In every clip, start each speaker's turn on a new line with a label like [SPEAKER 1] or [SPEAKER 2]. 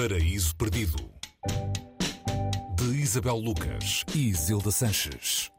[SPEAKER 1] Paraíso Perdido de Isabel Lucas e Zilda Sanches.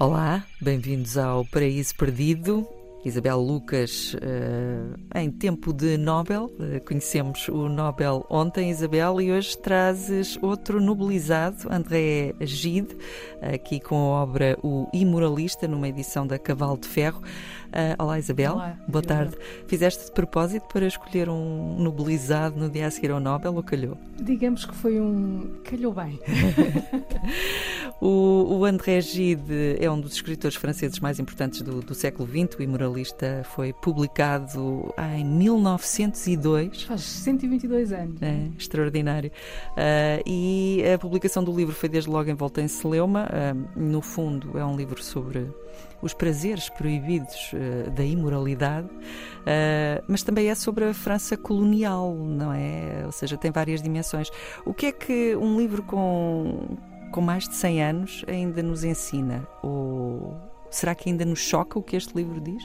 [SPEAKER 2] Olá, bem-vindos ao Paraíso Perdido. Isabel Lucas, uh, em tempo de Nobel, uh, conhecemos o Nobel ontem, Isabel, e hoje trazes outro nobilizado, André Gide, aqui com a obra O Imoralista, numa edição da Cavalo de Ferro. Uh, olá, Isabel.
[SPEAKER 3] Olá,
[SPEAKER 2] Boa tarde. Fizeste de propósito para escolher um nobilizado no dia a seguir ao Nobel ou calhou?
[SPEAKER 3] Digamos que foi um. calhou bem.
[SPEAKER 2] o, o, André Gide é um dos escritores franceses mais importantes do, do século XX. O Imoralista foi publicado em 1902.
[SPEAKER 3] Faz 122 anos.
[SPEAKER 2] É, extraordinário. Uh, e a publicação do livro foi desde logo envolta em celeuma. Uh, no fundo, é um livro sobre os prazeres proibidos uh, da imoralidade, uh, mas também é sobre a França colonial, não é? Ou seja, tem várias dimensões. O que é que um livro com, com mais de 100 anos ainda nos ensina? Ou será que ainda nos choca o que este livro diz?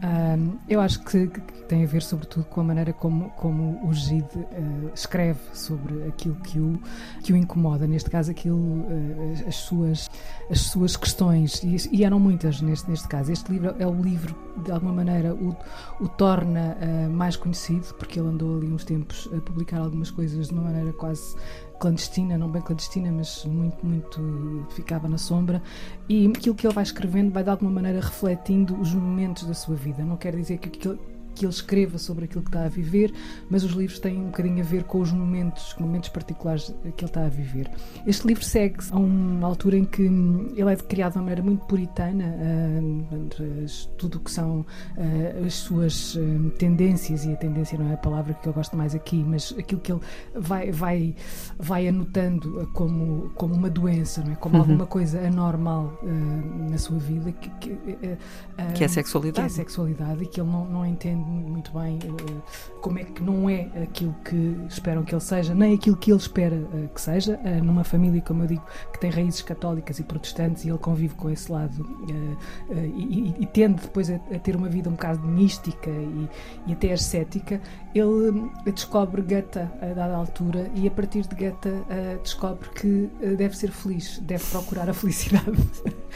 [SPEAKER 3] Um, eu acho que, que, tem a ver, sobretudo, com a maneira como, como o Gide uh, escreve sobre aquilo que o, que o incomoda, neste caso, aquilo, uh, as, suas, as suas questões, e, e, eram muitas neste, neste caso. Este livro é o livro, de alguma maneira, o, o torna uh, mais conhecido, porque ele andou ali uns tempos a publicar algumas coisas de uma maneira quase clandestina, não bem clandestina, mas muito, muito ficava na sombra. E aquilo que ele vai escrevendo vai de alguma maneira refletindo os momentos da sua vida. Não quer dizer que aquilo que ele escreva sobre aquilo que está a viver, mas os livros têm um bocadinho a ver com os momentos, momentos particulares que ele está a viver. Este livro segue a uma altura em que hum, ele é criado de uma maneira muito puritana, uh, tudo o que são uh, as suas uh, tendências, e a tendência não é a palavra que eu gosto mais aqui, mas aquilo que ele vai, vai, vai anotando como, como uma doença, não é? como uhum. alguma coisa anormal na sua vida, que, que,
[SPEAKER 2] que é a sexualidade.
[SPEAKER 3] Que é a sexualidade e que ele não, não entende muito bem uh, como é que não é aquilo que esperam que ele seja, nem aquilo que ele espera uh, que seja, uh, numa família, como eu digo, que tem raízes católicas e protestantes e ele convive com esse lado e, e, tende depois a, a, ter uma vida um bocado mística e, e até ascética, ele descobre Goethe a dada altura e a partir de Goethe descobre que deve ser feliz, deve procurar a felicidade.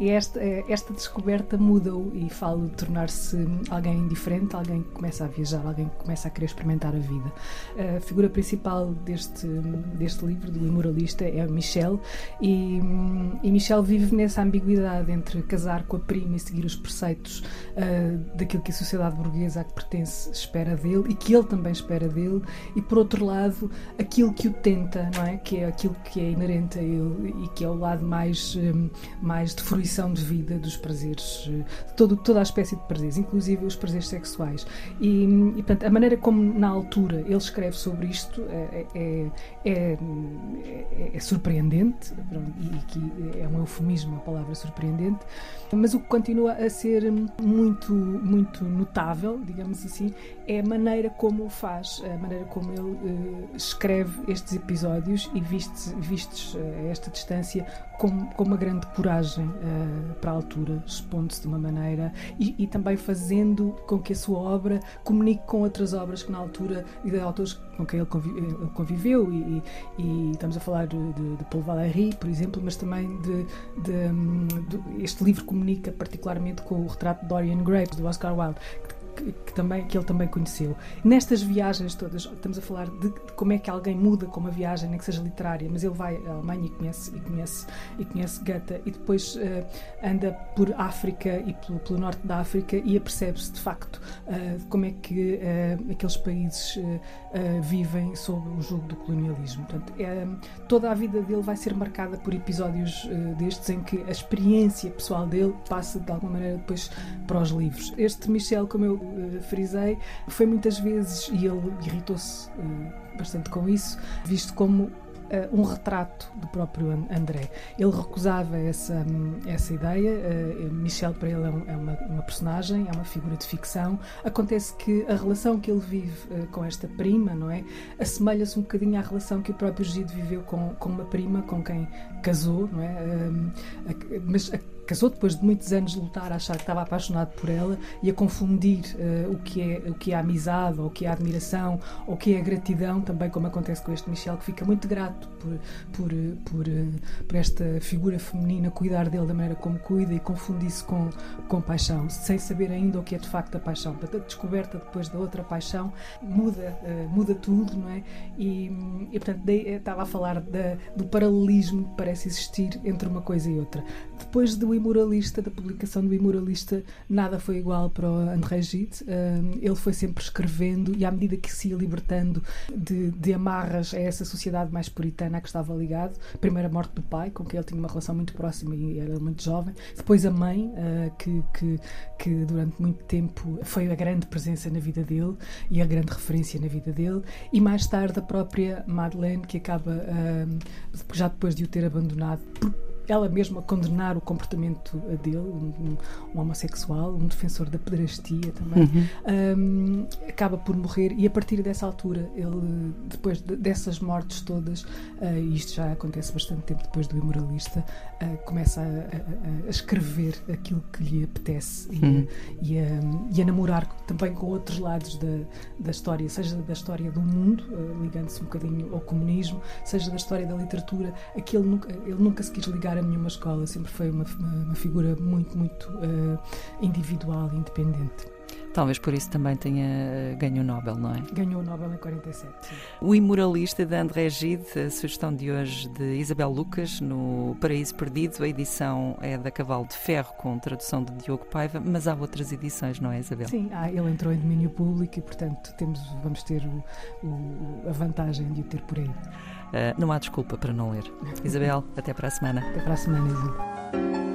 [SPEAKER 3] esta, esta descoberta muda-o e fala de tornar-se alguém diferente, alguém que começa a viajar, alguém que começa a querer experimentar a vida. A figura principal deste, deste livro, do Imoralista, é Michel, e, e Michel vive nessa ambiguidade entre casar com a prima e seguir os preceitos uh, daquilo que a sociedade burguesa a que pertence espera dele e que ele também espera dele, e por outro lado, aquilo que o tenta, não é? Que é aquilo que é inerente a ele e que é o lado mais, mais de fruição de vida, dos prazeres, todo, toda a espécie de prazeres, inclusive os prazeres sexuais. E, e portanto, a maneira como, na altura, ele escreve sobre isto é, é, é, é, é surpreendente, e aqui é um eufemismo a palavra surpreendente, mas o que continua a ser muito, muito notável, digamos assim, é a maneira como o faz, a maneira como ele uh, escreve estes episódios e vistes, vistes uh, a esta distância com, com uma grande coragem uh, para a altura, expondo-se de uma maneira e, e, também fazendo com que a sua obra comunique com outras obras que na altura e de autores com quem ele, conviveu e, e, estamos a falar de, de, de Paul Valéry, por exemplo, mas também de, de, de, este livro comunica particularmente com o retrato de Dorian Gray do Oscar Wilde que, que, também, que ele também conheceu. Nestas viagens todas, estamos a falar de, de, como é que alguém muda com uma viagem, nem que seja literária, mas ele vai à Alemanha e conhece, e conhece, e conhece Goethe e depois uh, anda por África e pelo, pelo, norte da África e apercebe-se de facto uh, como é que uh, aqueles países vivem sob o jogo do colonialismo. Portanto, é, toda a vida dele vai ser marcada por episódios destes em que a experiência pessoal dele passa de alguma maneira depois para os livros. Este Michel, como eu uh, frisei, foi muitas vezes, e ele irritou-se uh, bastante com isso, visto como Uh, um retrato do próprio André. Ele recusava essa, essa ideia. Michel, para ele, é, é uma, uma, personagem, é uma figura de ficção. Acontece que a relação que ele vive com esta prima, não é? Assemelha-se um bocadinho à relação que o próprio Gide viveu com, com uma prima com quem casou, não é? mas casou depois de muitos anos de lutar, a achar que estava apaixonado por ela e a confundir uh, o, que é, o que é a amizade, ou o que é a admiração, ou o que é a gratidão, também como acontece com este Michel, que fica muito grato por, por, por, por esta figura feminina cuidar dele da maneira como cuida e confundir-se com, com paixão, sem saber ainda o que é de facto a paixão. Portanto, a descoberta depois da outra paixão muda, uh, muda tudo, não é? E, e portanto, daí, estava a falar da, do paralelismo que parece existir entre uma coisa e outra. Depois do Imoralista, da publicação do Imoralista, nada foi igual para o André Gide. Ele foi sempre escrevendo e, à medida que se ia libertando de, de amarras a essa sociedade mais puritana a que estava ligado, primeiro a morte do pai, com quem ele tinha uma relação muito próxima e era muito jovem, depois a mãe, uh, que, que, que durante muito tempo foi a grande presença na vida dele e a grande referência na vida dele, e mais tarde a própria Madeleine, que acaba, já depois de o ter abandonado, ela mesma condenar o comportamento dele, um, um homossexual, um defensor da pedrastia também, uhum. um, acaba por morrer e a partir dessa altura, ele, depois de, dessas mortes todas, uh, e isto já acontece bastante tempo depois do Imoralista, uh, começa a, a, a, escrever aquilo que lhe apetece uhum. e, a, e, a, namorar também com outros lados da, da história, seja da história do mundo, uh, ligando-se um bocadinho ao comunismo, seja da história da literatura, aquele ele nunca se quis ligar a nenhuma escola, sempre foi uma, uma figura muito, muito uh, individual e independente.
[SPEAKER 2] Talvez por isso também tenha eh, ganho o Nobel, não é?
[SPEAKER 3] Ganhou o Nobel em 47. Sim.
[SPEAKER 2] O Imoralista de André Gide, a sugestão de hoje de Isabel Lucas, no Paraíso Perdido. A edição é da Cavalo de Ferro, com tradução de Diogo Paiva, mas há outras edições, não é, Isabel?
[SPEAKER 3] Sim, ah, ele entrou em domínio público e, portanto, temos, vamos ter o, o, a vantagem de o ter por aí.
[SPEAKER 2] Uh, não há desculpa para não ler. Isabel, até para a semana.
[SPEAKER 3] Até para a semana, Isabel.